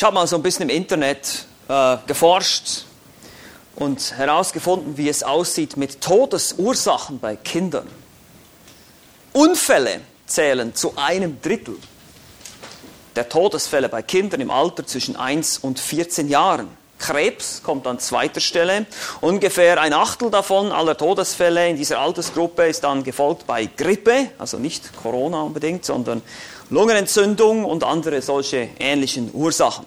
Ich habe mal so ein bisschen im Internet äh, geforscht und herausgefunden, wie es aussieht mit Todesursachen bei Kindern. Unfälle zählen zu einem Drittel der Todesfälle bei Kindern im Alter zwischen 1 und 14 Jahren. Krebs kommt an zweiter Stelle. Ungefähr ein Achtel davon aller Todesfälle in dieser Altersgruppe ist dann gefolgt bei Grippe, also nicht Corona unbedingt, sondern Lungenentzündung und andere solche ähnlichen Ursachen.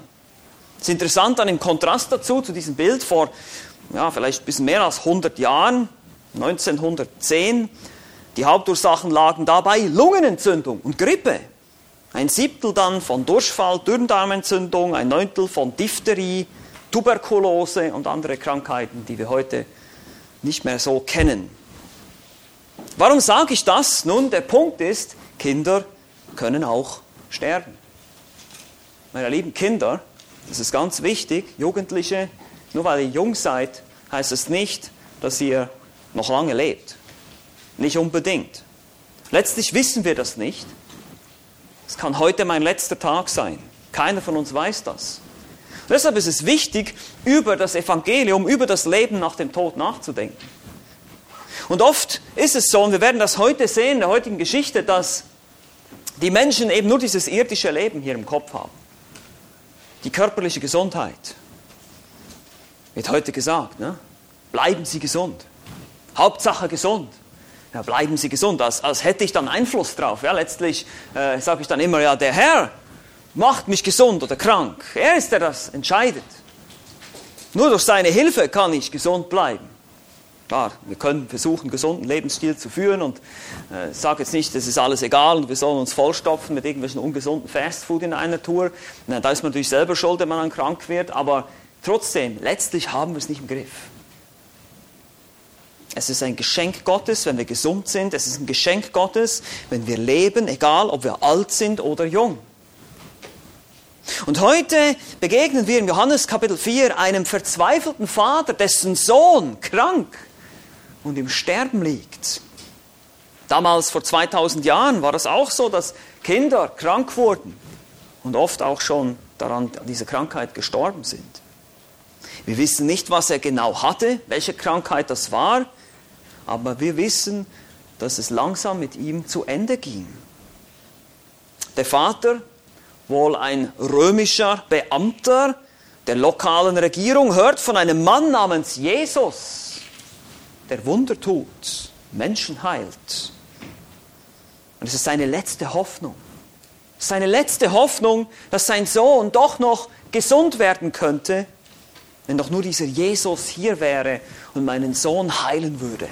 Es ist interessant dann im Kontrast dazu, zu diesem Bild vor ja, vielleicht ein bisschen mehr als 100 Jahren, 1910, die Hauptursachen lagen dabei Lungenentzündung und Grippe. Ein Siebtel dann von Durchfall, Dünndarmentzündung, ein Neuntel von Diphtherie, Tuberkulose und andere Krankheiten, die wir heute nicht mehr so kennen. Warum sage ich das? Nun, der Punkt ist, Kinder können auch sterben. Meine lieben Kinder, das ist ganz wichtig, Jugendliche, nur weil ihr jung seid, heißt es nicht, dass ihr noch lange lebt. Nicht unbedingt. Letztlich wissen wir das nicht. Es kann heute mein letzter Tag sein. Keiner von uns weiß das. Deshalb ist es wichtig, über das Evangelium, über das Leben nach dem Tod nachzudenken. Und oft ist es so, und wir werden das heute sehen in der heutigen Geschichte, dass die Menschen eben nur dieses irdische Leben hier im Kopf haben. Die körperliche Gesundheit. Wird heute gesagt, ne? bleiben Sie gesund. Hauptsache gesund. Ja, bleiben Sie gesund, als, als hätte ich dann Einfluss drauf. Ja, letztlich äh, sage ich dann immer, ja, der Herr macht mich gesund oder krank. Er ist der, der das entscheidet. Nur durch seine Hilfe kann ich gesund bleiben. Klar, wir können versuchen, einen gesunden Lebensstil zu führen und äh, ich sage jetzt nicht, das ist alles egal und wir sollen uns vollstopfen mit irgendwelchen ungesunden Fastfood in einer Tour. Na, da ist man natürlich selber schuld, wenn man dann krank wird, aber trotzdem, letztlich haben wir es nicht im Griff. Es ist ein Geschenk Gottes, wenn wir gesund sind. Es ist ein Geschenk Gottes, wenn wir leben, egal ob wir alt sind oder jung. Und heute begegnen wir in Johannes Kapitel 4 einem verzweifelten Vater, dessen Sohn krank und im Sterben liegt. Damals vor 2000 Jahren war es auch so, dass Kinder krank wurden und oft auch schon daran an dieser Krankheit gestorben sind. Wir wissen nicht, was er genau hatte, welche Krankheit das war aber wir wissen, dass es langsam mit ihm zu Ende ging. Der Vater, wohl ein römischer Beamter der lokalen Regierung, hört von einem Mann namens Jesus, der Wunder tut, Menschen heilt. Und es ist seine letzte Hoffnung. Seine letzte Hoffnung, dass sein Sohn doch noch gesund werden könnte, wenn doch nur dieser Jesus hier wäre und meinen Sohn heilen würde.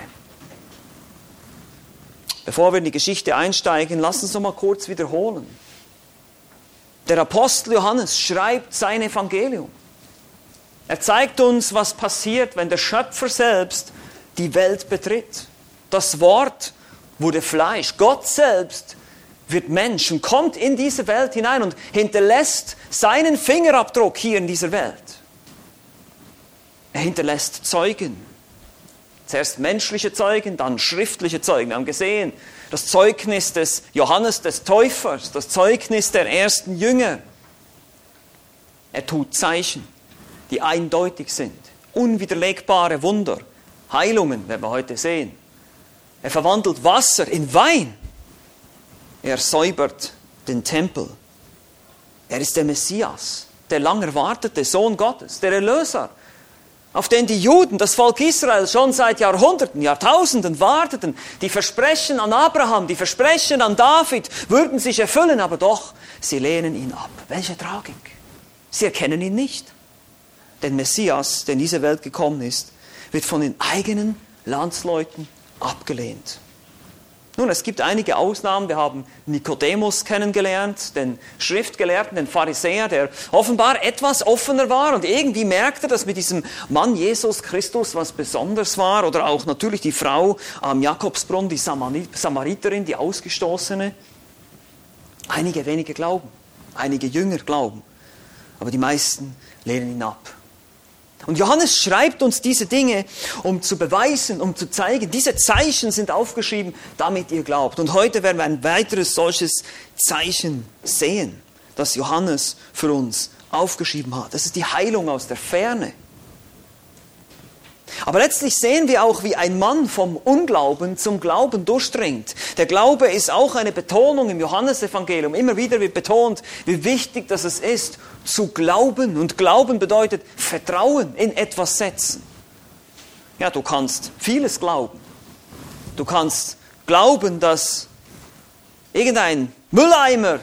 Bevor wir in die Geschichte einsteigen, lass uns noch mal kurz wiederholen. Der Apostel Johannes schreibt sein Evangelium. Er zeigt uns, was passiert, wenn der Schöpfer selbst die Welt betritt. Das Wort wurde Fleisch. Gott selbst wird Mensch und kommt in diese Welt hinein und hinterlässt seinen Fingerabdruck hier in dieser Welt. Er hinterlässt Zeugen. Zuerst menschliche Zeugen, dann schriftliche Zeugen. Wir haben gesehen, das Zeugnis des Johannes des Täufers, das Zeugnis der ersten Jünger. Er tut Zeichen, die eindeutig sind, unwiderlegbare Wunder, Heilungen werden wir heute sehen. Er verwandelt Wasser in Wein. Er säubert den Tempel. Er ist der Messias, der lang erwartete Sohn Gottes, der Erlöser auf den die Juden, das Volk Israel, schon seit Jahrhunderten, Jahrtausenden warteten. Die Versprechen an Abraham, die Versprechen an David würden sich erfüllen, aber doch, sie lehnen ihn ab. Welche Tragik. Sie erkennen ihn nicht. Den Messias, der in diese Welt gekommen ist, wird von den eigenen Landsleuten abgelehnt. Nun, es gibt einige Ausnahmen. Wir haben Nikodemus kennengelernt, den Schriftgelehrten, den Pharisäer, der offenbar etwas offener war und irgendwie merkte, dass mit diesem Mann Jesus Christus was Besonderes war. Oder auch natürlich die Frau am Jakobsbrunnen, die Samariterin, die Ausgestoßene. Einige wenige glauben, einige Jünger glauben, aber die meisten lehnen ihn ab. Und Johannes schreibt uns diese Dinge, um zu beweisen, um zu zeigen, diese Zeichen sind aufgeschrieben, damit ihr glaubt. Und heute werden wir ein weiteres solches Zeichen sehen, das Johannes für uns aufgeschrieben hat. Das ist die Heilung aus der Ferne. Aber letztlich sehen wir auch, wie ein Mann vom Unglauben zum Glauben durchdringt. Der Glaube ist auch eine Betonung im Johannesevangelium. Immer wieder wird betont, wie wichtig das es ist, zu glauben. Und Glauben bedeutet Vertrauen in etwas setzen. Ja, du kannst vieles glauben. Du kannst glauben, dass irgendein Mülleimer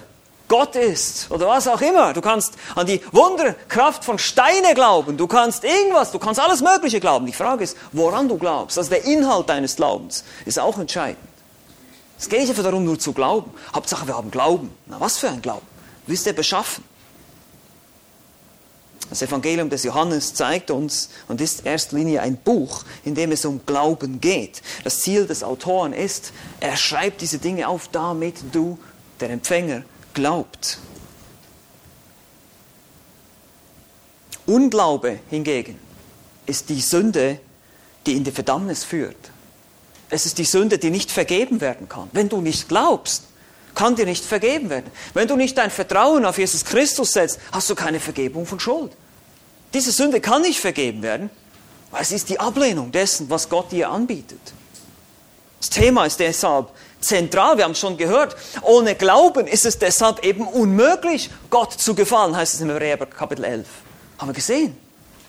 Gott ist oder was auch immer. Du kannst an die Wunderkraft von Steine glauben. Du kannst irgendwas, du kannst alles Mögliche glauben. Die Frage ist, woran du glaubst. Also der Inhalt deines Glaubens ist auch entscheidend. Es geht nicht einfach darum, nur zu glauben. Hauptsache, wir haben Glauben. Na, was für ein Glauben? Wie ist der beschaffen? Das Evangelium des Johannes zeigt uns und ist in erster Linie ein Buch, in dem es um Glauben geht. Das Ziel des Autoren ist, er schreibt diese Dinge auf, damit du, der Empfänger, glaubt. Unglaube hingegen ist die Sünde, die in die Verdammnis führt. Es ist die Sünde, die nicht vergeben werden kann. Wenn du nicht glaubst, kann dir nicht vergeben werden. Wenn du nicht dein Vertrauen auf Jesus Christus setzt, hast du keine Vergebung von Schuld. Diese Sünde kann nicht vergeben werden, weil es ist die Ablehnung dessen, was Gott dir anbietet. Das Thema ist deshalb zentral, wir haben es schon gehört. Ohne Glauben ist es deshalb eben unmöglich, Gott zu gefallen, heißt es im Hebräer Kapitel 11. Haben wir gesehen,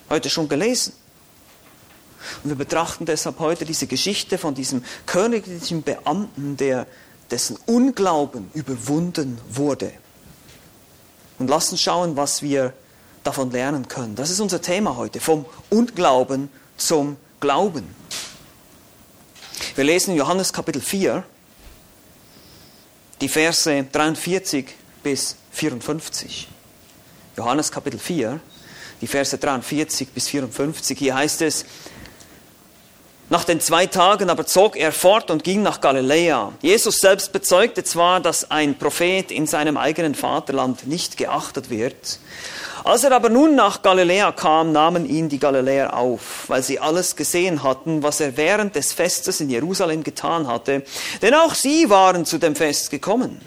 heute schon gelesen. Und wir betrachten deshalb heute diese Geschichte von diesem königlichen Beamten, der, dessen Unglauben überwunden wurde. Und lassen schauen, was wir davon lernen können. Das ist unser Thema heute, vom Unglauben zum Glauben. Wir lesen Johannes Kapitel 4, die Verse 43 bis 54. Johannes Kapitel 4, die Verse 43 bis 54. Hier heißt es, nach den zwei Tagen aber zog er fort und ging nach Galiläa. Jesus selbst bezeugte zwar, dass ein Prophet in seinem eigenen Vaterland nicht geachtet wird, als er aber nun nach Galiläa kam, nahmen ihn die Galiläer auf, weil sie alles gesehen hatten, was er während des Festes in Jerusalem getan hatte, denn auch sie waren zu dem Fest gekommen.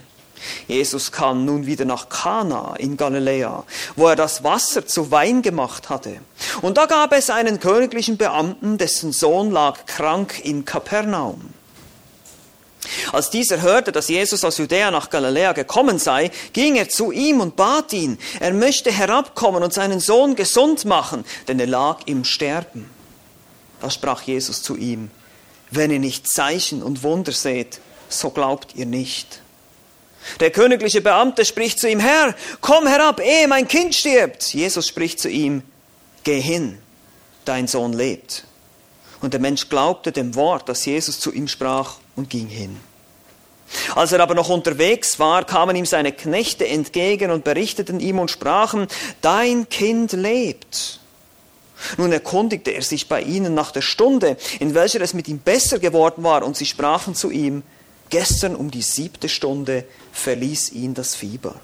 Jesus kam nun wieder nach Kana in Galiläa, wo er das Wasser zu Wein gemacht hatte. Und da gab es einen königlichen Beamten, dessen Sohn lag krank in Kapernaum. Als dieser hörte, dass Jesus aus Judäa nach Galiläa gekommen sei, ging er zu ihm und bat ihn, er möchte herabkommen und seinen Sohn gesund machen, denn er lag im Sterben. Da sprach Jesus zu ihm, wenn ihr nicht Zeichen und Wunder seht, so glaubt ihr nicht. Der königliche Beamte spricht zu ihm, Herr, komm herab, ehe mein Kind stirbt. Jesus spricht zu ihm, geh hin, dein Sohn lebt. Und der Mensch glaubte dem Wort, das Jesus zu ihm sprach, und ging hin. Als er aber noch unterwegs war, kamen ihm seine Knechte entgegen und berichteten ihm und sprachen, dein Kind lebt. Nun erkundigte er sich bei ihnen nach der Stunde, in welcher es mit ihm besser geworden war, und sie sprachen zu ihm, gestern um die siebte Stunde verließ ihn das Fieber.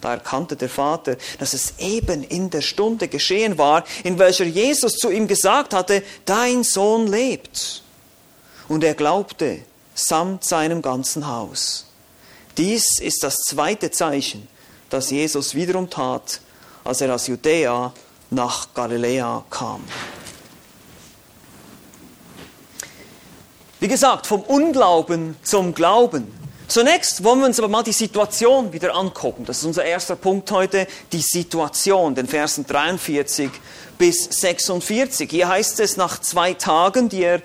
Da erkannte der Vater, dass es eben in der Stunde geschehen war, in welcher Jesus zu ihm gesagt hatte, dein Sohn lebt. Und er glaubte samt seinem ganzen Haus. Dies ist das zweite Zeichen, das Jesus wiederum tat, als er aus Judäa nach Galiläa kam. Wie gesagt, vom Unglauben zum Glauben. Zunächst wollen wir uns aber mal die Situation wieder angucken. Das ist unser erster Punkt heute, die Situation, den Versen 43 bis 46. Hier heißt es, nach zwei Tagen, die er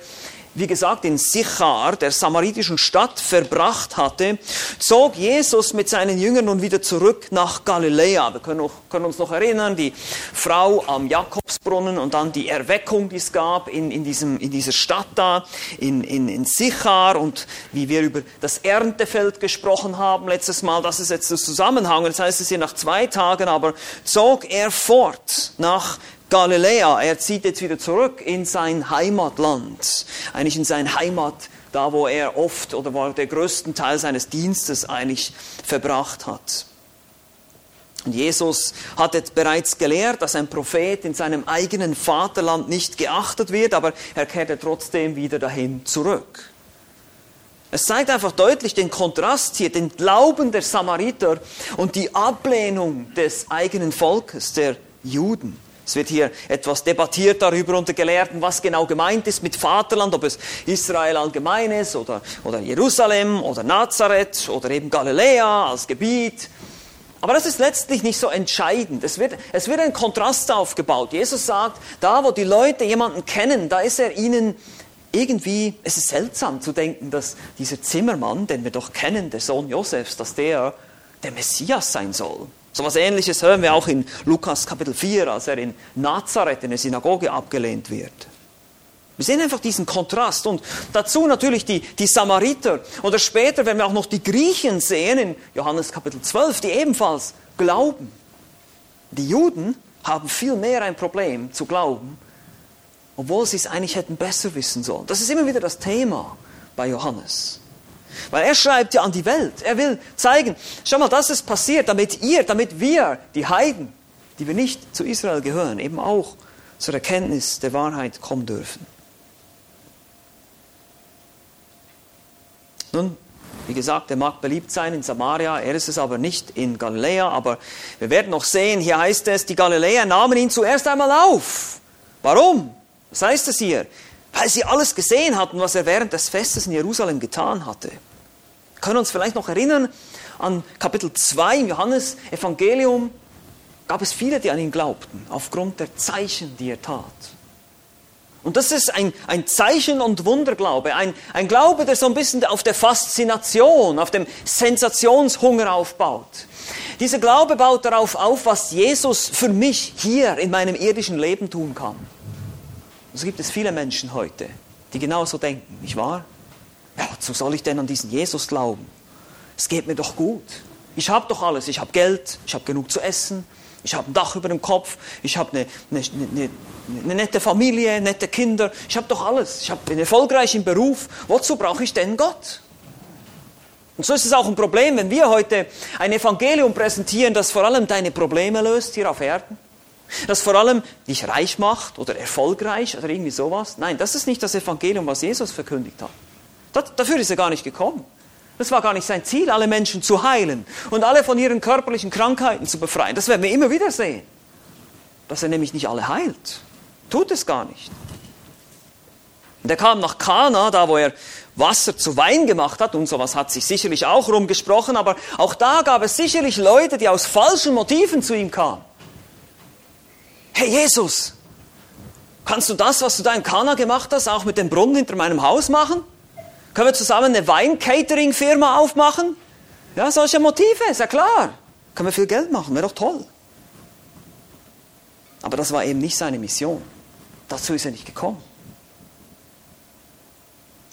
wie gesagt, in Sichar, der samaritischen Stadt, verbracht hatte, zog Jesus mit seinen Jüngern nun wieder zurück nach Galiläa. Wir können, noch, können uns noch erinnern, die Frau am Jakobsbrunnen und dann die Erweckung, die es gab in, in, diesem, in dieser Stadt da, in, in, in Sichar und wie wir über das Erntefeld gesprochen haben letztes Mal, das ist jetzt der Zusammenhang. Das heißt, es hier nach zwei Tagen aber zog er fort nach Galiläa. Er zieht jetzt wieder zurück in sein Heimatland, eigentlich in sein Heimat, da wo er oft oder wo er den größten Teil seines Dienstes eigentlich verbracht hat. Und Jesus hat jetzt bereits gelehrt, dass ein Prophet in seinem eigenen Vaterland nicht geachtet wird, aber er kehrte trotzdem wieder dahin zurück. Es zeigt einfach deutlich den Kontrast hier, den Glauben der Samariter und die Ablehnung des eigenen Volkes, der Juden. Es wird hier etwas debattiert darüber unter Gelehrten, was genau gemeint ist mit Vaterland, ob es Israel allgemein ist oder, oder Jerusalem oder Nazareth oder eben Galiläa als Gebiet. Aber das ist letztlich nicht so entscheidend. Es wird, es wird ein Kontrast aufgebaut. Jesus sagt, da wo die Leute jemanden kennen, da ist er ihnen irgendwie, es ist seltsam zu denken, dass dieser Zimmermann, den wir doch kennen, der Sohn Josefs, dass der der Messias sein soll. So etwas Ähnliches hören wir auch in Lukas Kapitel 4, als er in Nazareth in der Synagoge abgelehnt wird. Wir sehen einfach diesen Kontrast und dazu natürlich die, die Samariter oder später, wenn wir auch noch die Griechen sehen in Johannes Kapitel 12, die ebenfalls glauben. Die Juden haben viel mehr ein Problem zu glauben obwohl sie es eigentlich hätten besser wissen sollen. Das ist immer wieder das Thema bei Johannes. Weil er schreibt ja an die Welt. Er will zeigen, schau mal, das ist passiert, damit ihr, damit wir, die Heiden, die wir nicht zu Israel gehören, eben auch zur Erkenntnis der Wahrheit kommen dürfen. Nun, wie gesagt, er mag beliebt sein in Samaria, er ist es aber nicht in Galiläa, aber wir werden noch sehen, hier heißt es, die Galiläer nahmen ihn zuerst einmal auf. Warum? Was heißt das hier? Weil sie alles gesehen hatten, was er während des Festes in Jerusalem getan hatte. Wir können uns vielleicht noch erinnern an Kapitel 2 im Johannes Evangelium. Gab es viele, die an ihn glaubten, aufgrund der Zeichen, die er tat. Und das ist ein, ein Zeichen- und Wunderglaube, ein, ein Glaube, der so ein bisschen auf der Faszination, auf dem Sensationshunger aufbaut. Dieser Glaube baut darauf auf, was Jesus für mich hier in meinem irdischen Leben tun kann. Und so gibt es viele Menschen heute, die genauso denken, nicht wahr? Ja, wozu soll ich denn an diesen Jesus glauben? Es geht mir doch gut. Ich habe doch alles. Ich habe Geld, ich habe genug zu essen, ich habe ein Dach über dem Kopf, ich habe eine, eine, eine, eine, nette Familie, nette Kinder. Ich habe doch alles. Ich bin erfolgreich im Beruf. Wozu brauche ich denn Gott? Und so ist es auch ein Problem, wenn wir heute ein Evangelium präsentieren, das vor allem deine Probleme löst hier auf Erden das vor allem dich reich macht oder erfolgreich oder irgendwie sowas. Nein, das ist nicht das Evangelium, was Jesus verkündigt hat. Das, dafür ist er gar nicht gekommen. Das war gar nicht sein Ziel, alle Menschen zu heilen und alle von ihren körperlichen Krankheiten zu befreien. Das werden wir immer wieder sehen. Dass er nämlich nicht alle heilt. Tut es gar nicht. Und er kam nach Kana, da wo er Wasser zu Wein gemacht hat, und sowas hat sich sicherlich auch rumgesprochen, aber auch da gab es sicherlich Leute, die aus falschen Motiven zu ihm kamen hey Jesus, kannst du das, was du da in Kana gemacht hast, auch mit dem Brunnen hinter meinem Haus machen? Können wir zusammen eine Wein-Catering-Firma aufmachen? Ja, solche Motive, ist ja klar. Können wir viel Geld machen, wäre doch toll. Aber das war eben nicht seine Mission. Dazu ist er nicht gekommen.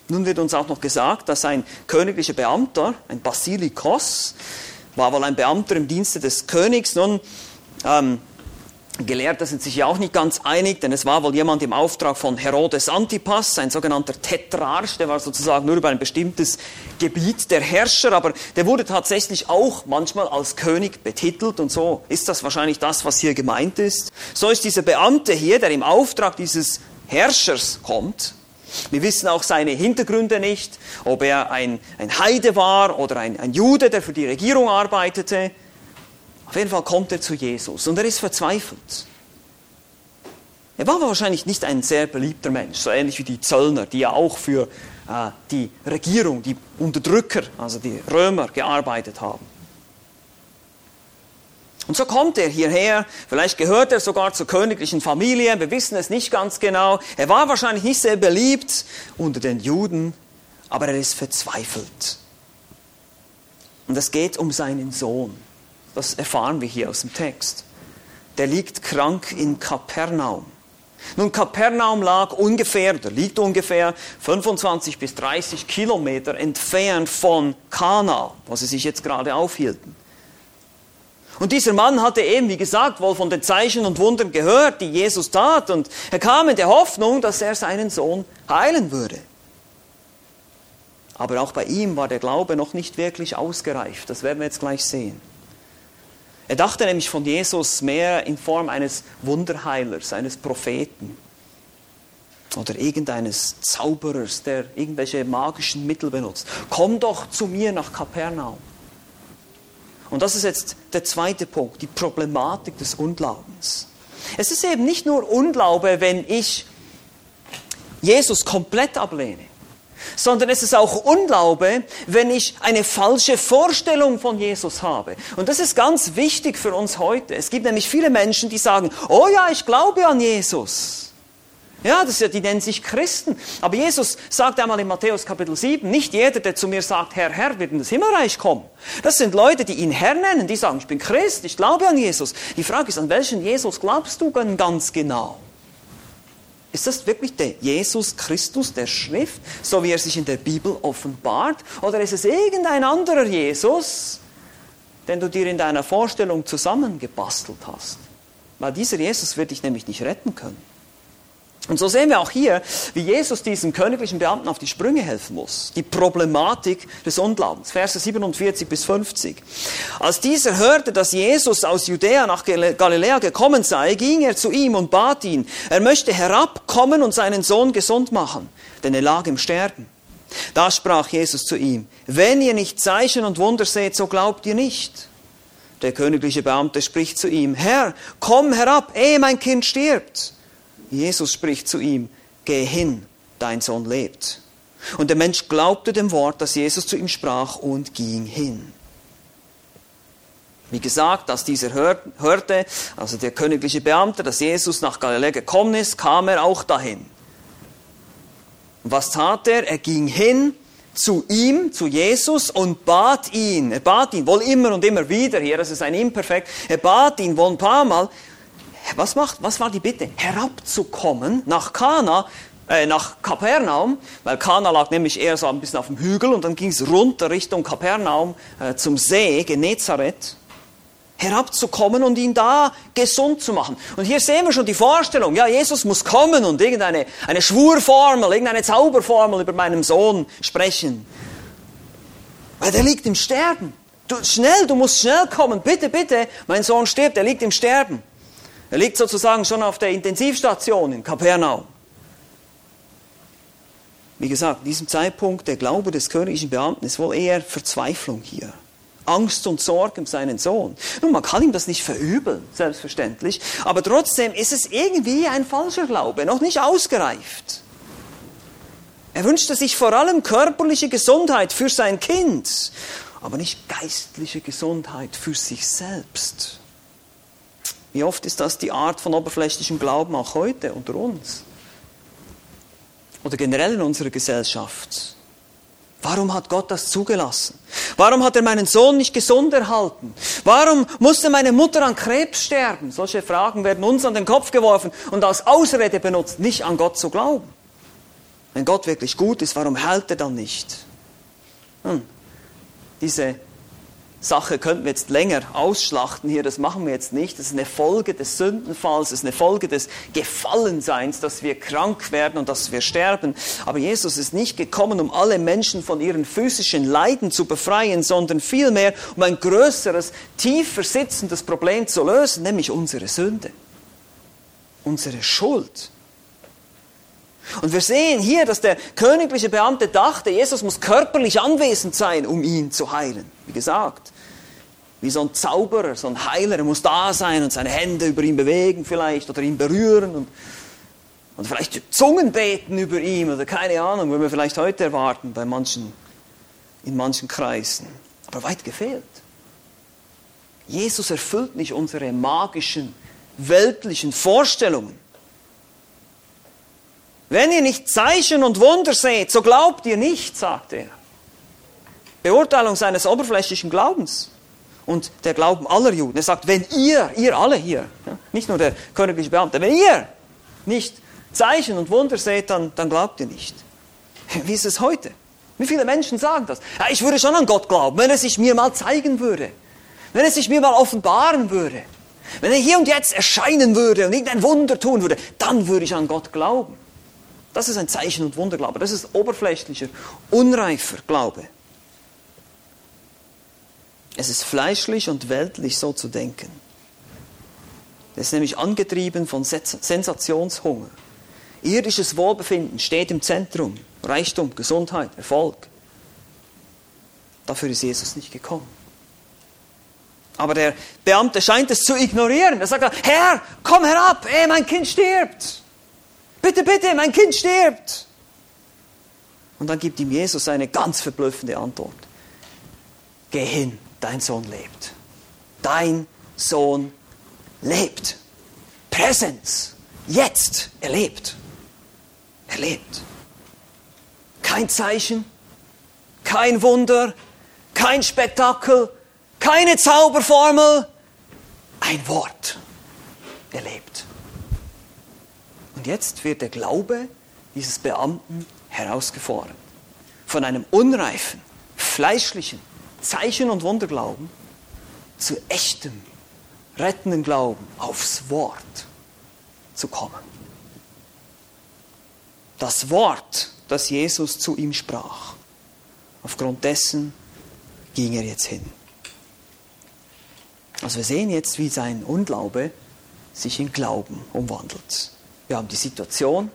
Nun wird uns auch noch gesagt, dass ein königlicher Beamter, ein Basilikos, war wohl ein Beamter im Dienste des Königs, nun ähm, Gelehrte sind sich ja auch nicht ganz einig, denn es war wohl jemand im Auftrag von Herodes Antipas, ein sogenannter Tetrarch, der war sozusagen nur über ein bestimmtes Gebiet der Herrscher, aber der wurde tatsächlich auch manchmal als König betitelt und so ist das wahrscheinlich das, was hier gemeint ist. So ist dieser Beamte hier, der im Auftrag dieses Herrschers kommt. Wir wissen auch seine Hintergründe nicht, ob er ein, ein Heide war oder ein, ein Jude, der für die Regierung arbeitete. Auf jeden Fall kommt er zu Jesus und er ist verzweifelt. Er war wahrscheinlich nicht ein sehr beliebter Mensch, so ähnlich wie die Zöllner, die ja auch für äh, die Regierung, die Unterdrücker, also die Römer, gearbeitet haben. Und so kommt er hierher, vielleicht gehört er sogar zur königlichen Familie, wir wissen es nicht ganz genau. Er war wahrscheinlich nicht sehr beliebt unter den Juden, aber er ist verzweifelt. Und es geht um seinen Sohn. Das erfahren wir hier aus dem Text. Der liegt krank in Kapernaum. Nun, Kapernaum lag ungefähr, oder liegt ungefähr 25 bis 30 Kilometer entfernt von Kana, wo sie sich jetzt gerade aufhielten. Und dieser Mann hatte eben, wie gesagt, wohl von den Zeichen und Wundern gehört, die Jesus tat. Und er kam in der Hoffnung, dass er seinen Sohn heilen würde. Aber auch bei ihm war der Glaube noch nicht wirklich ausgereift. Das werden wir jetzt gleich sehen. Er dachte nämlich von Jesus mehr in Form eines Wunderheilers, eines Propheten. oder irgendeines Zauberers, der irgendwelche magischen Mittel benutzt. Komm doch zu mir nach Kapernaum. Und das ist jetzt der zweite Punkt, die Problematik des Unglaubens. Es ist eben nicht nur Unglaube, wenn ich Jesus komplett ablehne, sondern es ist auch Unglaube, wenn ich eine falsche Vorstellung von Jesus habe. Und das ist ganz wichtig für uns heute. Es gibt nämlich viele Menschen, die sagen, oh ja, ich glaube an Jesus. Ja, das die nennen sich Christen. Aber Jesus sagt einmal in Matthäus Kapitel 7, nicht jeder, der zu mir sagt, Herr, Herr, wird in das Himmelreich kommen. Das sind Leute, die ihn Herr nennen, die sagen, ich bin Christ, ich glaube an Jesus. Die Frage ist, an welchen Jesus glaubst du denn ganz genau? Ist das wirklich der Jesus Christus der Schrift, so wie er sich in der Bibel offenbart? Oder ist es irgendein anderer Jesus, den du dir in deiner Vorstellung zusammengebastelt hast? Weil dieser Jesus wird dich nämlich nicht retten können. Und so sehen wir auch hier, wie Jesus diesem königlichen Beamten auf die Sprünge helfen muss. Die Problematik des Unglaubens. Verse 47 bis 50. Als dieser hörte, dass Jesus aus Judäa nach Galiläa gekommen sei, ging er zu ihm und bat ihn, er möchte herabkommen und seinen Sohn gesund machen, denn er lag im Sterben. Da sprach Jesus zu ihm, wenn ihr nicht Zeichen und Wunder seht, so glaubt ihr nicht. Der königliche Beamte spricht zu ihm, Herr, komm herab, ehe mein Kind stirbt. Jesus spricht zu ihm, geh hin, dein Sohn lebt. Und der Mensch glaubte dem Wort, das Jesus zu ihm sprach und ging hin. Wie gesagt, als dieser hörte, also der königliche Beamte, dass Jesus nach Galiläa gekommen ist, kam er auch dahin. Und was tat er? Er ging hin zu ihm, zu Jesus und bat ihn. Er bat ihn wohl immer und immer wieder hier, das ist ein Imperfekt. Er bat ihn wohl ein paar Mal, was, macht, was war die Bitte? Herabzukommen nach Kana, äh, nach Kapernaum, weil Kana lag nämlich eher so ein bisschen auf dem Hügel und dann ging es runter Richtung Kapernaum äh, zum See, Genezareth herabzukommen und ihn da gesund zu machen. Und hier sehen wir schon die Vorstellung, ja, Jesus muss kommen und irgendeine eine Schwurformel, irgendeine Zauberformel über meinen Sohn sprechen. Weil der liegt im Sterben. Du, schnell, du musst schnell kommen, bitte, bitte, mein Sohn stirbt, er liegt im Sterben. Er liegt sozusagen schon auf der Intensivstation in Kapernaum. Wie gesagt, in diesem Zeitpunkt, der Glaube des königlichen Beamten ist wohl eher Verzweiflung hier. Angst und Sorge um seinen Sohn. Nun, man kann ihm das nicht verübeln, selbstverständlich, aber trotzdem ist es irgendwie ein falscher Glaube, noch nicht ausgereift. Er wünschte sich vor allem körperliche Gesundheit für sein Kind, aber nicht geistliche Gesundheit für sich selbst. Wie oft ist das die Art von oberflächlichem Glauben auch heute unter uns? Oder generell in unserer Gesellschaft? Warum hat Gott das zugelassen? Warum hat er meinen Sohn nicht gesund erhalten? Warum musste meine Mutter an Krebs sterben? Solche Fragen werden uns an den Kopf geworfen und als Ausrede benutzt, nicht an Gott zu glauben. Wenn Gott wirklich gut ist, warum hält er dann nicht? Hm. Diese Sache könnten wir jetzt länger ausschlachten hier, das machen wir jetzt nicht. Das ist eine Folge des Sündenfalls, das ist eine Folge des Gefallenseins, dass wir krank werden und dass wir sterben. Aber Jesus ist nicht gekommen, um alle Menschen von ihren physischen Leiden zu befreien, sondern vielmehr, um ein größeres, tiefer sitzendes Problem zu lösen, nämlich unsere Sünde, unsere Schuld. Und wir sehen hier, dass der königliche Beamte dachte, Jesus muss körperlich anwesend sein, um ihn zu heilen. Wie gesagt, wie so ein Zauberer, so ein Heiler, er muss da sein und seine Hände über ihn bewegen vielleicht oder ihn berühren und, und vielleicht Zungen beten über ihm oder keine Ahnung, würden wir vielleicht heute erwarten bei manchen, in manchen Kreisen. Aber weit gefehlt. Jesus erfüllt nicht unsere magischen, weltlichen Vorstellungen. Wenn ihr nicht Zeichen und Wunder seht, so glaubt ihr nicht, sagt er. Beurteilung seines oberflächlichen Glaubens und der Glauben aller Juden. Er sagt, wenn ihr, ihr alle hier, nicht nur der königliche Beamte, wenn ihr nicht Zeichen und Wunder seht, dann, dann glaubt ihr nicht. Wie ist es heute? Wie viele Menschen sagen das? Ja, ich würde schon an Gott glauben, wenn er sich mir mal zeigen würde, wenn er sich mir mal offenbaren würde, wenn er hier und jetzt erscheinen würde und irgendein Wunder tun würde, dann würde ich an Gott glauben. Das ist ein Zeichen- und Wunderglaube. Das ist oberflächlicher, unreifer Glaube. Es ist fleischlich und weltlich so zu denken. Es ist nämlich angetrieben von Sensationshunger. Irdisches Wohlbefinden steht im Zentrum. Reichtum, Gesundheit, Erfolg. Dafür ist Jesus nicht gekommen. Aber der Beamte scheint es zu ignorieren. Er sagt, Herr, komm herab, ey, mein Kind stirbt. Bitte, bitte, mein Kind stirbt. Und dann gibt ihm Jesus eine ganz verblüffende Antwort. Geh hin, dein Sohn lebt. Dein Sohn lebt. Präsenz. Jetzt. Er lebt. Er lebt. Kein Zeichen, kein Wunder, kein Spektakel, keine Zauberformel, ein Wort. Er lebt. Und jetzt wird der Glaube dieses Beamten herausgefordert. Von einem unreifen, fleischlichen Zeichen- und Wunderglauben zu echtem, rettenden Glauben aufs Wort zu kommen. Das Wort, das Jesus zu ihm sprach, aufgrund dessen ging er jetzt hin. Also wir sehen jetzt, wie sein Unglaube sich in Glauben umwandelt. Wir haben die Situation,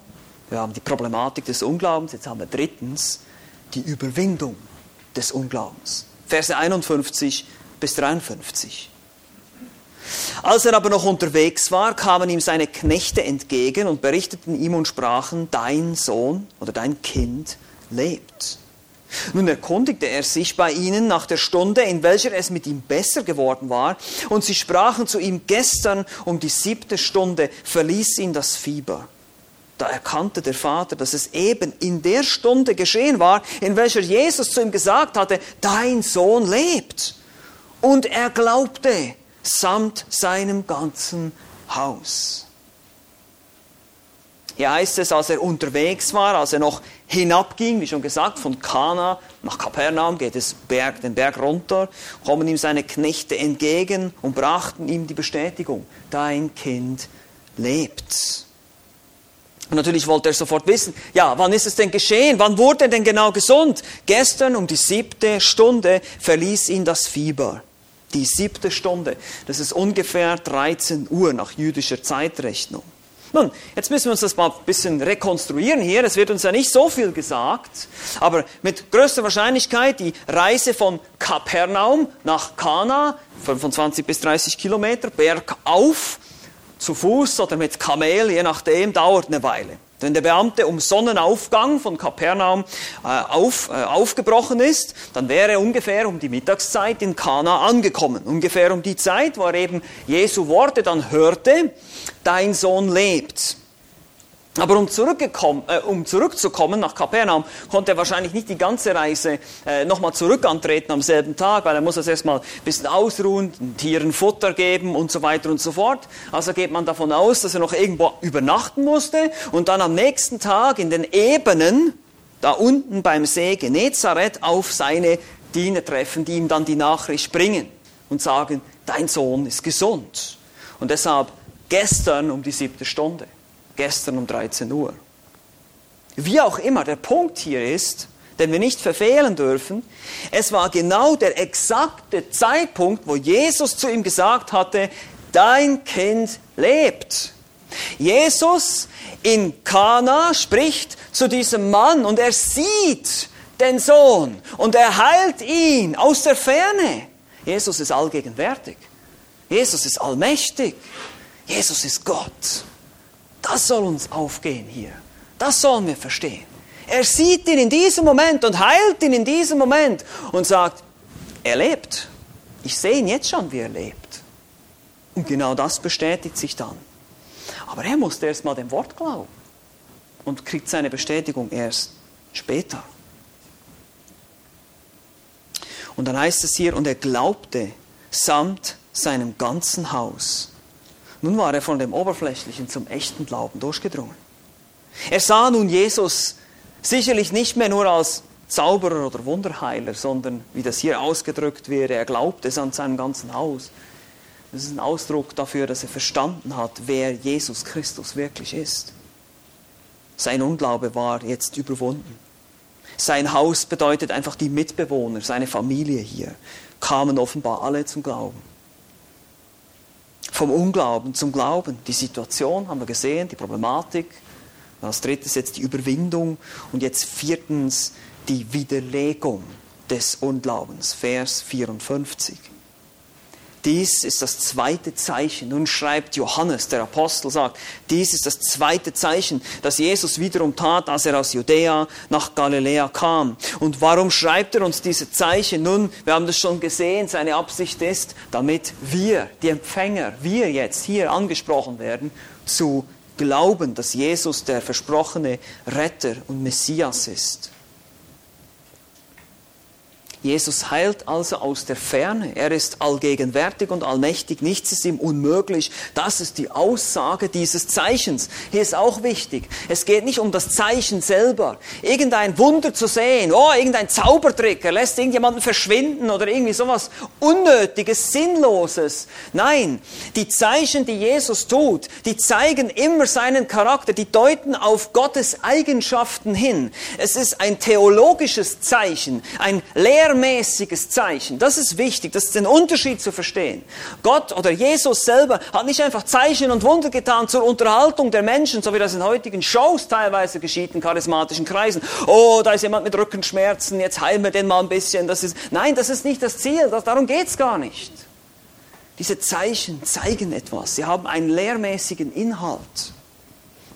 wir haben die Problematik des Unglaubens, jetzt haben wir drittens die Überwindung des Unglaubens. Verse 51 bis 53. Als er aber noch unterwegs war, kamen ihm seine Knechte entgegen und berichteten ihm und sprachen, dein Sohn oder dein Kind lebt. Nun erkundigte er sich bei ihnen nach der Stunde, in welcher es mit ihm besser geworden war, und sie sprachen zu ihm, gestern um die siebte Stunde verließ ihn das Fieber. Da erkannte der Vater, dass es eben in der Stunde geschehen war, in welcher Jesus zu ihm gesagt hatte, dein Sohn lebt. Und er glaubte, samt seinem ganzen Haus. Hier heißt es, als er unterwegs war, als er noch hinabging, wie schon gesagt, von Kana nach Kapernaum geht es Berg, den Berg runter, kommen ihm seine Knechte entgegen und brachten ihm die Bestätigung, dein Kind lebt. Und natürlich wollte er sofort wissen, ja, wann ist es denn geschehen? Wann wurde er denn genau gesund? Gestern um die siebte Stunde verließ ihn das Fieber. Die siebte Stunde, das ist ungefähr 13 Uhr nach jüdischer Zeitrechnung. Nun, jetzt müssen wir uns das mal ein bisschen rekonstruieren hier. Es wird uns ja nicht so viel gesagt, aber mit größter Wahrscheinlichkeit die Reise von Kapernaum nach Kana, 25 bis 30 Kilometer, bergauf, zu Fuß oder mit Kamel, je nachdem, dauert eine Weile. Wenn der Beamte um Sonnenaufgang von Kapernaum äh, auf, äh, aufgebrochen ist, dann wäre er ungefähr um die Mittagszeit in Kana angekommen. Ungefähr um die Zeit, wo er eben Jesu Worte dann hörte, dein Sohn lebt. Aber um, äh, um, zurückzukommen nach Kapernaum, konnte er wahrscheinlich nicht die ganze Reise äh, nochmal zurück antreten am selben Tag, weil er muss das erstmal ein bisschen ausruhen, den Tieren Futter geben und so weiter und so fort. Also geht man davon aus, dass er noch irgendwo übernachten musste und dann am nächsten Tag in den Ebenen, da unten beim See Genezareth, auf seine Diener treffen, die ihm dann die Nachricht bringen und sagen, dein Sohn ist gesund. Und deshalb gestern um die siebte Stunde gestern um 13 Uhr. Wie auch immer, der Punkt hier ist, den wir nicht verfehlen dürfen, es war genau der exakte Zeitpunkt, wo Jesus zu ihm gesagt hatte, dein Kind lebt. Jesus in Kana spricht zu diesem Mann und er sieht den Sohn und er heilt ihn aus der Ferne. Jesus ist allgegenwärtig. Jesus ist allmächtig. Jesus ist Gott. Das soll uns aufgehen hier. Das sollen wir verstehen. Er sieht ihn in diesem Moment und heilt ihn in diesem Moment und sagt, er lebt. Ich sehe ihn jetzt schon, wie er lebt. Und genau das bestätigt sich dann. Aber er musste erst mal dem Wort glauben und kriegt seine Bestätigung erst später. Und dann heißt es hier, und er glaubte samt seinem ganzen Haus. Nun war er von dem Oberflächlichen zum echten Glauben durchgedrungen. Er sah nun Jesus sicherlich nicht mehr nur als Zauberer oder Wunderheiler, sondern wie das hier ausgedrückt wird, er glaubte es an seinem ganzen Haus. Das ist ein Ausdruck dafür, dass er verstanden hat, wer Jesus Christus wirklich ist. Sein Unglaube war jetzt überwunden. Sein Haus bedeutet einfach die Mitbewohner, seine Familie hier, kamen offenbar alle zum Glauben. Vom Unglauben zum Glauben. Die Situation haben wir gesehen, die Problematik, Als drittes jetzt die Überwindung und jetzt viertens die Widerlegung des Unglaubens. Vers 54. Dies ist das zweite Zeichen. Nun schreibt Johannes, der Apostel, sagt, dies ist das zweite Zeichen, das Jesus wiederum tat, als er aus Judäa nach Galiläa kam. Und warum schreibt er uns diese Zeichen? Nun, wir haben das schon gesehen, seine Absicht ist, damit wir, die Empfänger, wir jetzt hier angesprochen werden, zu glauben, dass Jesus der versprochene Retter und Messias ist. Jesus heilt also aus der Ferne. Er ist allgegenwärtig und allmächtig. Nichts ist ihm unmöglich. Das ist die Aussage dieses Zeichens. Hier ist auch wichtig. Es geht nicht um das Zeichen selber. Irgendein Wunder zu sehen. Oh, irgendein Zaubertrick. Er lässt irgendjemanden verschwinden oder irgendwie sowas Unnötiges, Sinnloses. Nein, die Zeichen, die Jesus tut, die zeigen immer seinen Charakter. Die deuten auf Gottes Eigenschaften hin. Es ist ein theologisches Zeichen, ein Lehr lehrmäßiges Zeichen. Das ist wichtig, das ist den Unterschied zu verstehen. Gott oder Jesus selber hat nicht einfach Zeichen und Wunder getan zur Unterhaltung der Menschen, so wie das in heutigen Shows teilweise geschieht in charismatischen Kreisen. Oh, da ist jemand mit Rückenschmerzen, jetzt heilen wir den mal ein bisschen. Das ist, nein, das ist nicht das Ziel, das, darum geht's gar nicht. Diese Zeichen zeigen etwas, sie haben einen lehrmäßigen Inhalt.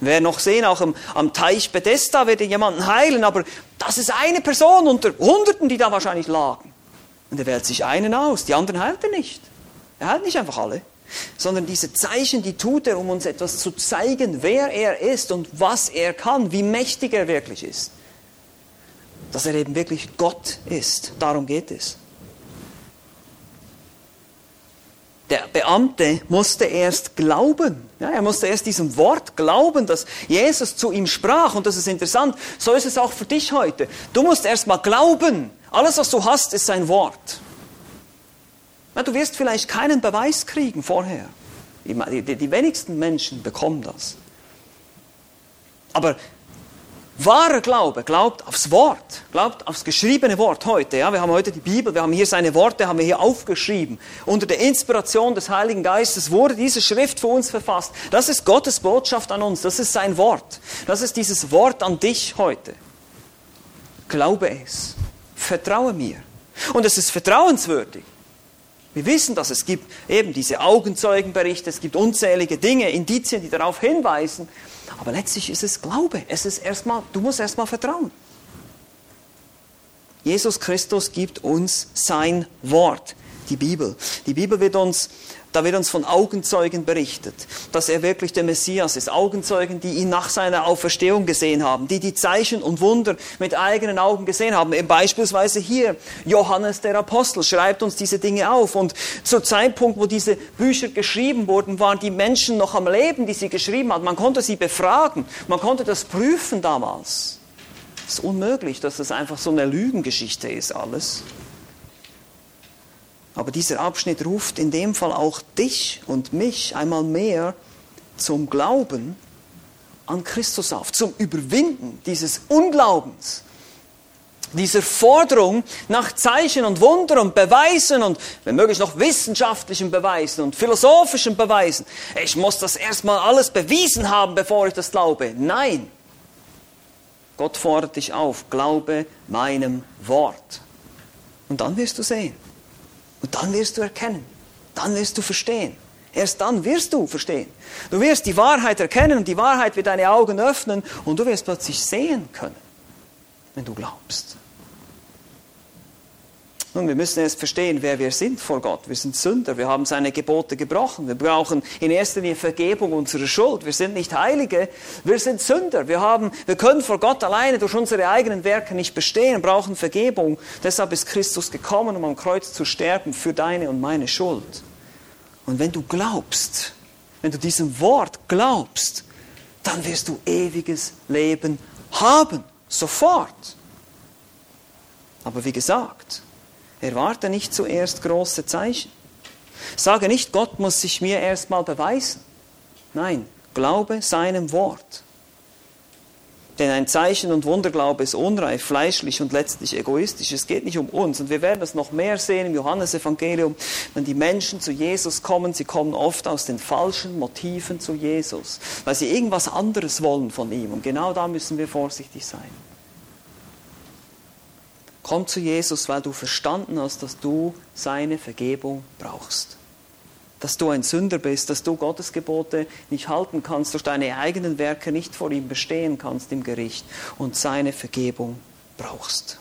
Werden noch sehen, auch am, am Teich Bethesda wird er jemanden heilen, aber das ist eine Person unter Hunderten, die da wahrscheinlich lagen. Und er wählt sich einen aus, die anderen heilt er nicht. Er heilt nicht einfach alle, sondern diese Zeichen, die tut er, um uns etwas zu zeigen, wer er ist und was er kann, wie mächtig er wirklich ist. Dass er eben wirklich Gott ist. Darum geht es. Der Beamte musste erst glauben. Ja, er musste erst diesem Wort glauben, dass Jesus zu ihm sprach. Und das ist interessant. So ist es auch für dich heute. Du musst erst mal glauben. Alles, was du hast, ist sein Wort. Ja, du wirst vielleicht keinen Beweis kriegen vorher. Die, die, die wenigsten Menschen bekommen das. Aber Wahrer Glaube glaubt aufs Wort, glaubt aufs geschriebene Wort heute. Ja, wir haben heute die Bibel, wir haben hier seine Worte, haben wir hier aufgeschrieben. Unter der Inspiration des Heiligen Geistes wurde diese Schrift für uns verfasst. Das ist Gottes Botschaft an uns, das ist sein Wort. Das ist dieses Wort an dich heute. Glaube es, vertraue mir. Und es ist vertrauenswürdig. Wir wissen, dass es gibt eben diese Augenzeugenberichte, es gibt unzählige Dinge, Indizien, die darauf hinweisen. Aber letztlich ist es Glaube. Es ist erstmal, du musst erstmal vertrauen. Jesus Christus gibt uns sein Wort, die Bibel. Die Bibel wird uns da wird uns von Augenzeugen berichtet, dass er wirklich der Messias ist. Augenzeugen, die ihn nach seiner Auferstehung gesehen haben, die die Zeichen und Wunder mit eigenen Augen gesehen haben. Eben beispielsweise hier, Johannes der Apostel schreibt uns diese Dinge auf. Und zum Zeitpunkt, wo diese Bücher geschrieben wurden, waren die Menschen noch am Leben, die sie geschrieben hat. Man konnte sie befragen, man konnte das prüfen damals. Es ist unmöglich, dass das einfach so eine Lügengeschichte ist alles. Aber dieser Abschnitt ruft in dem Fall auch dich und mich einmal mehr zum Glauben an Christus auf, zum Überwinden dieses Unglaubens, dieser Forderung nach Zeichen und Wunder und Beweisen und wenn möglich noch wissenschaftlichen Beweisen und philosophischen Beweisen. Ich muss das erstmal alles bewiesen haben, bevor ich das glaube. Nein. Gott fordert dich auf, glaube meinem Wort. Und dann wirst du sehen. Und dann wirst du erkennen. Dann wirst du verstehen. Erst dann wirst du verstehen. Du wirst die Wahrheit erkennen und die Wahrheit wird deine Augen öffnen und du wirst plötzlich sehen können, wenn du glaubst. Nun, wir müssen erst verstehen, wer wir sind vor Gott. Wir sind Sünder, wir haben seine Gebote gebrochen. Wir brauchen in erster Linie Vergebung unserer Schuld. Wir sind nicht Heilige, wir sind Sünder. Wir, haben, wir können vor Gott alleine durch unsere eigenen Werke nicht bestehen, brauchen Vergebung. Deshalb ist Christus gekommen, um am Kreuz zu sterben für deine und meine Schuld. Und wenn du glaubst, wenn du diesem Wort glaubst, dann wirst du ewiges Leben haben, sofort. Aber wie gesagt, Erwarte nicht zuerst große Zeichen. Sage nicht, Gott muss sich mir erstmal beweisen. Nein, glaube seinem Wort. Denn ein Zeichen und Wunderglaube ist unreif, fleischlich und letztlich egoistisch. Es geht nicht um uns. Und wir werden das noch mehr sehen im Johannesevangelium. Wenn die Menschen zu Jesus kommen, sie kommen oft aus den falschen Motiven zu Jesus, weil sie irgendwas anderes wollen von ihm. Und genau da müssen wir vorsichtig sein. Komm zu Jesus, weil du verstanden hast, dass du seine Vergebung brauchst dass du ein Sünder bist, dass du Gottes Gebote nicht halten kannst, durch deine eigenen Werke nicht vor ihm bestehen kannst im Gericht und seine Vergebung brauchst.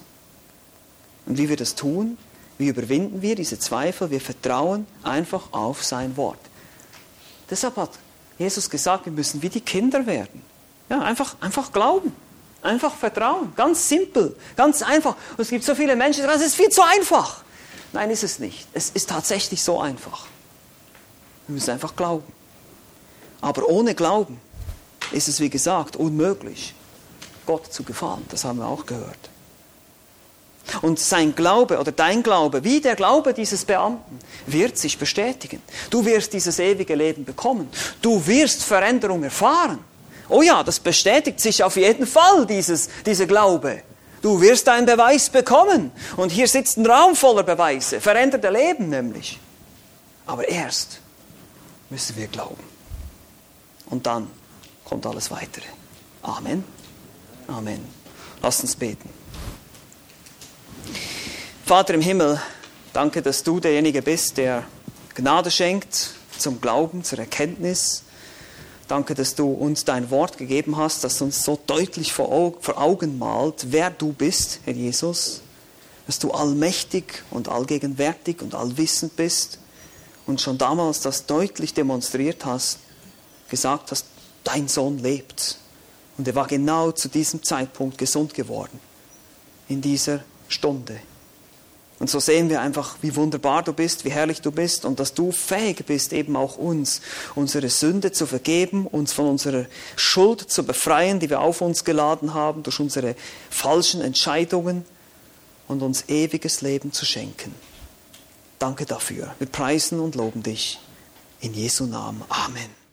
Und wie wir das tun, wie überwinden wir diese Zweifel? Wir vertrauen einfach auf sein Wort. Deshalb hat Jesus gesagt, wir müssen wie die Kinder werden. Ja, einfach, einfach glauben. Einfach vertrauen. Ganz simpel. Ganz einfach. Und es gibt so viele Menschen, die sagen, es ist viel zu einfach. Nein, ist es nicht. Es ist tatsächlich so einfach. Wir müssen einfach glauben. Aber ohne Glauben ist es, wie gesagt, unmöglich, Gott zu gefallen. Das haben wir auch gehört. Und sein Glaube oder dein Glaube, wie der Glaube dieses Beamten, wird sich bestätigen. Du wirst dieses ewige Leben bekommen. Du wirst Veränderung erfahren. Oh ja, das bestätigt sich auf jeden Fall, dieses, dieser Glaube. Du wirst einen Beweis bekommen. Und hier sitzt ein Raum voller Beweise, veränderte Leben nämlich. Aber erst, müssen wir glauben. Und dann kommt alles weitere. Amen. Amen. Lasst uns beten. Vater im Himmel, danke, dass du derjenige bist, der Gnade schenkt zum Glauben, zur Erkenntnis. Danke, dass du uns dein Wort gegeben hast, das uns so deutlich vor Augen malt, wer du bist, Herr Jesus. Dass du allmächtig und allgegenwärtig und allwissend bist und schon damals das deutlich demonstriert hast, gesagt hast, dein Sohn lebt. Und er war genau zu diesem Zeitpunkt gesund geworden, in dieser Stunde. Und so sehen wir einfach, wie wunderbar du bist, wie herrlich du bist und dass du fähig bist, eben auch uns unsere Sünde zu vergeben, uns von unserer Schuld zu befreien, die wir auf uns geladen haben, durch unsere falschen Entscheidungen und uns ewiges Leben zu schenken. Danke dafür. Wir preisen und loben dich. In Jesu Namen. Amen.